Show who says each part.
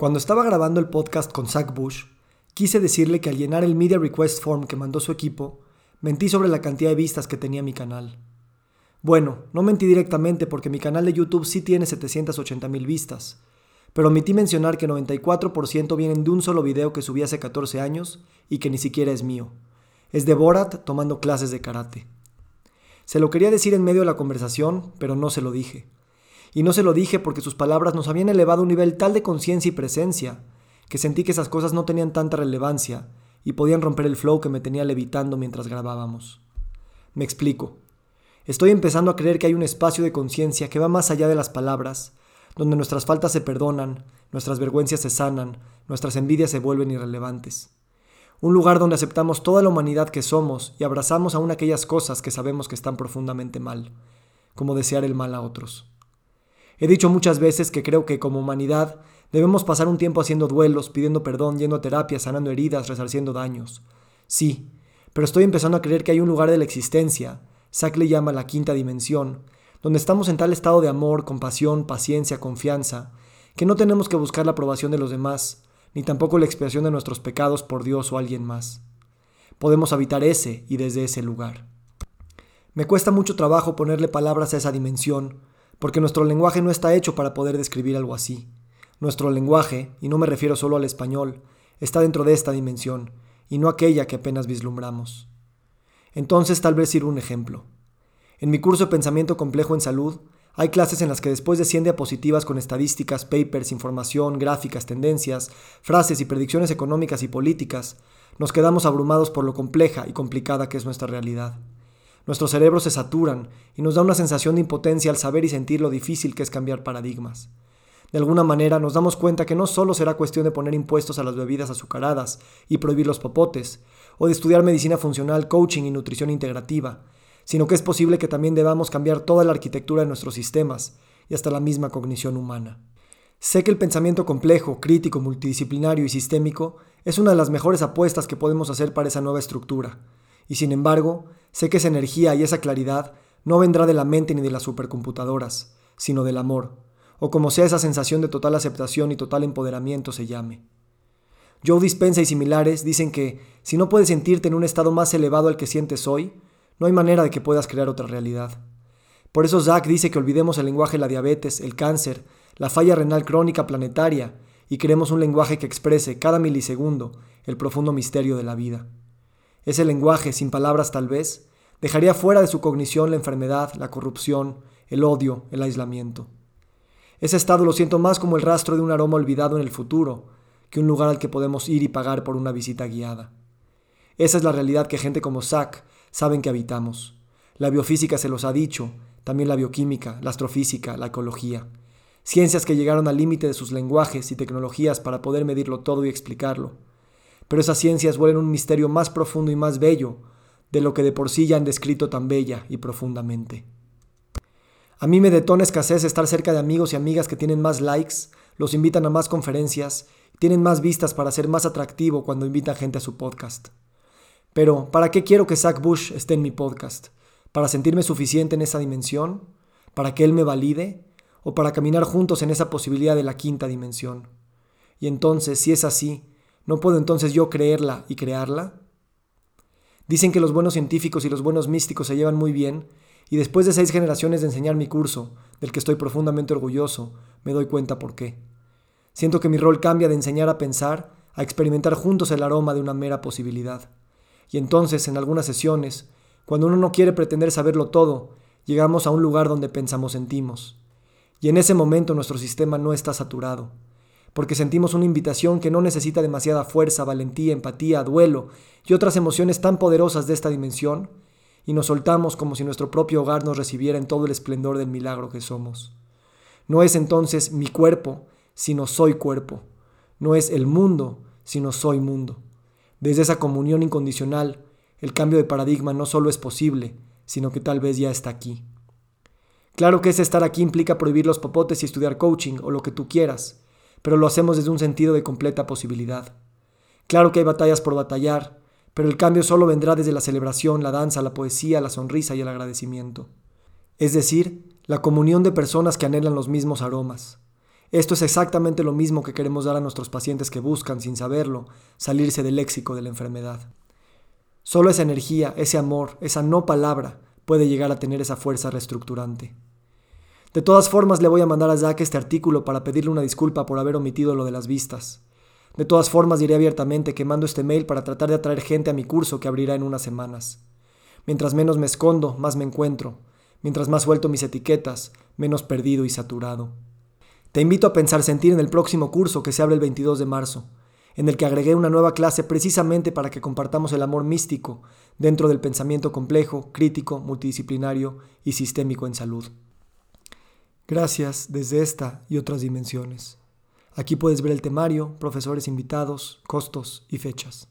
Speaker 1: Cuando estaba grabando el podcast con Zach Bush, quise decirle que al llenar el Media Request Form que mandó su equipo, mentí sobre la cantidad de vistas que tenía mi canal. Bueno, no mentí directamente porque mi canal de YouTube sí tiene 780 mil vistas, pero omití mencionar que 94% vienen de un solo video que subí hace 14 años y que ni siquiera es mío. Es de Borat tomando clases de karate. Se lo quería decir en medio de la conversación, pero no se lo dije. Y no se lo dije porque sus palabras nos habían elevado a un nivel tal de conciencia y presencia, que sentí que esas cosas no tenían tanta relevancia y podían romper el flow que me tenía levitando mientras grabábamos. Me explico. Estoy empezando a creer que hay un espacio de conciencia que va más allá de las palabras, donde nuestras faltas se perdonan, nuestras vergüenzas se sanan, nuestras envidias se vuelven irrelevantes. Un lugar donde aceptamos toda la humanidad que somos y abrazamos aún aquellas cosas que sabemos que están profundamente mal, como desear el mal a otros. He dicho muchas veces que creo que como humanidad debemos pasar un tiempo haciendo duelos, pidiendo perdón, yendo a terapia, sanando heridas, resarciendo daños. Sí, pero estoy empezando a creer que hay un lugar de la existencia, Sack le llama la quinta dimensión, donde estamos en tal estado de amor, compasión, paciencia, confianza, que no tenemos que buscar la aprobación de los demás, ni tampoco la expiación de nuestros pecados por Dios o alguien más. Podemos habitar ese y desde ese lugar. Me cuesta mucho trabajo ponerle palabras a esa dimensión, porque nuestro lenguaje no está hecho para poder describir algo así. Nuestro lenguaje, y no me refiero solo al español, está dentro de esta dimensión, y no aquella que apenas vislumbramos. Entonces tal vez sirva un ejemplo. En mi curso de Pensamiento Complejo en Salud, hay clases en las que después de 100 diapositivas con estadísticas, papers, información, gráficas, tendencias, frases y predicciones económicas y políticas, nos quedamos abrumados por lo compleja y complicada que es nuestra realidad. Nuestros cerebros se saturan y nos da una sensación de impotencia al saber y sentir lo difícil que es cambiar paradigmas. De alguna manera nos damos cuenta que no solo será cuestión de poner impuestos a las bebidas azucaradas y prohibir los popotes, o de estudiar medicina funcional, coaching y nutrición integrativa, sino que es posible que también debamos cambiar toda la arquitectura de nuestros sistemas y hasta la misma cognición humana. Sé que el pensamiento complejo, crítico, multidisciplinario y sistémico es una de las mejores apuestas que podemos hacer para esa nueva estructura, y sin embargo, sé que esa energía y esa claridad no vendrá de la mente ni de las supercomputadoras, sino del amor, o como sea esa sensación de total aceptación y total empoderamiento se llame. Joe Dispensa y similares dicen que si no puedes sentirte en un estado más elevado al que sientes hoy, no hay manera de que puedas crear otra realidad. Por eso Zach dice que olvidemos el lenguaje de la diabetes, el cáncer, la falla renal crónica planetaria y creemos un lenguaje que exprese cada milisegundo el profundo misterio de la vida. Ese lenguaje, sin palabras tal vez, dejaría fuera de su cognición la enfermedad, la corrupción, el odio, el aislamiento. Ese estado lo siento más como el rastro de un aroma olvidado en el futuro, que un lugar al que podemos ir y pagar por una visita guiada. Esa es la realidad que gente como Zach saben que habitamos. La biofísica se los ha dicho, también la bioquímica, la astrofísica, la ecología. Ciencias que llegaron al límite de sus lenguajes y tecnologías para poder medirlo todo y explicarlo pero esas ciencias vuelven un misterio más profundo y más bello de lo que de por sí ya han descrito tan bella y profundamente. A mí me detona escasez estar cerca de amigos y amigas que tienen más likes, los invitan a más conferencias, tienen más vistas para ser más atractivo cuando invitan gente a su podcast. Pero, ¿para qué quiero que Zach Bush esté en mi podcast? ¿Para sentirme suficiente en esa dimensión? ¿Para que él me valide? ¿O para caminar juntos en esa posibilidad de la quinta dimensión? Y entonces, si es así, ¿No puedo entonces yo creerla y crearla? Dicen que los buenos científicos y los buenos místicos se llevan muy bien, y después de seis generaciones de enseñar mi curso, del que estoy profundamente orgulloso, me doy cuenta por qué. Siento que mi rol cambia de enseñar a pensar a experimentar juntos el aroma de una mera posibilidad. Y entonces, en algunas sesiones, cuando uno no quiere pretender saberlo todo, llegamos a un lugar donde pensamos sentimos. Y en ese momento nuestro sistema no está saturado porque sentimos una invitación que no necesita demasiada fuerza, valentía, empatía, duelo y otras emociones tan poderosas de esta dimensión, y nos soltamos como si nuestro propio hogar nos recibiera en todo el esplendor del milagro que somos. No es entonces mi cuerpo, sino soy cuerpo. No es el mundo, sino soy mundo. Desde esa comunión incondicional, el cambio de paradigma no solo es posible, sino que tal vez ya está aquí. Claro que ese estar aquí implica prohibir los popotes y estudiar coaching o lo que tú quieras, pero lo hacemos desde un sentido de completa posibilidad. Claro que hay batallas por batallar, pero el cambio solo vendrá desde la celebración, la danza, la poesía, la sonrisa y el agradecimiento. Es decir, la comunión de personas que anhelan los mismos aromas. Esto es exactamente lo mismo que queremos dar a nuestros pacientes que buscan, sin saberlo, salirse del léxico de la enfermedad. Solo esa energía, ese amor, esa no palabra puede llegar a tener esa fuerza reestructurante. De todas formas, le voy a mandar a Zack este artículo para pedirle una disculpa por haber omitido lo de las vistas. De todas formas, diré abiertamente que mando este mail para tratar de atraer gente a mi curso que abrirá en unas semanas. Mientras menos me escondo, más me encuentro. Mientras más suelto mis etiquetas, menos perdido y saturado. Te invito a pensar sentir en el próximo curso que se abre el 22 de marzo, en el que agregué una nueva clase precisamente para que compartamos el amor místico dentro del pensamiento complejo, crítico, multidisciplinario y sistémico en salud. Gracias desde esta y otras dimensiones. Aquí puedes ver el temario, profesores invitados, costos y fechas.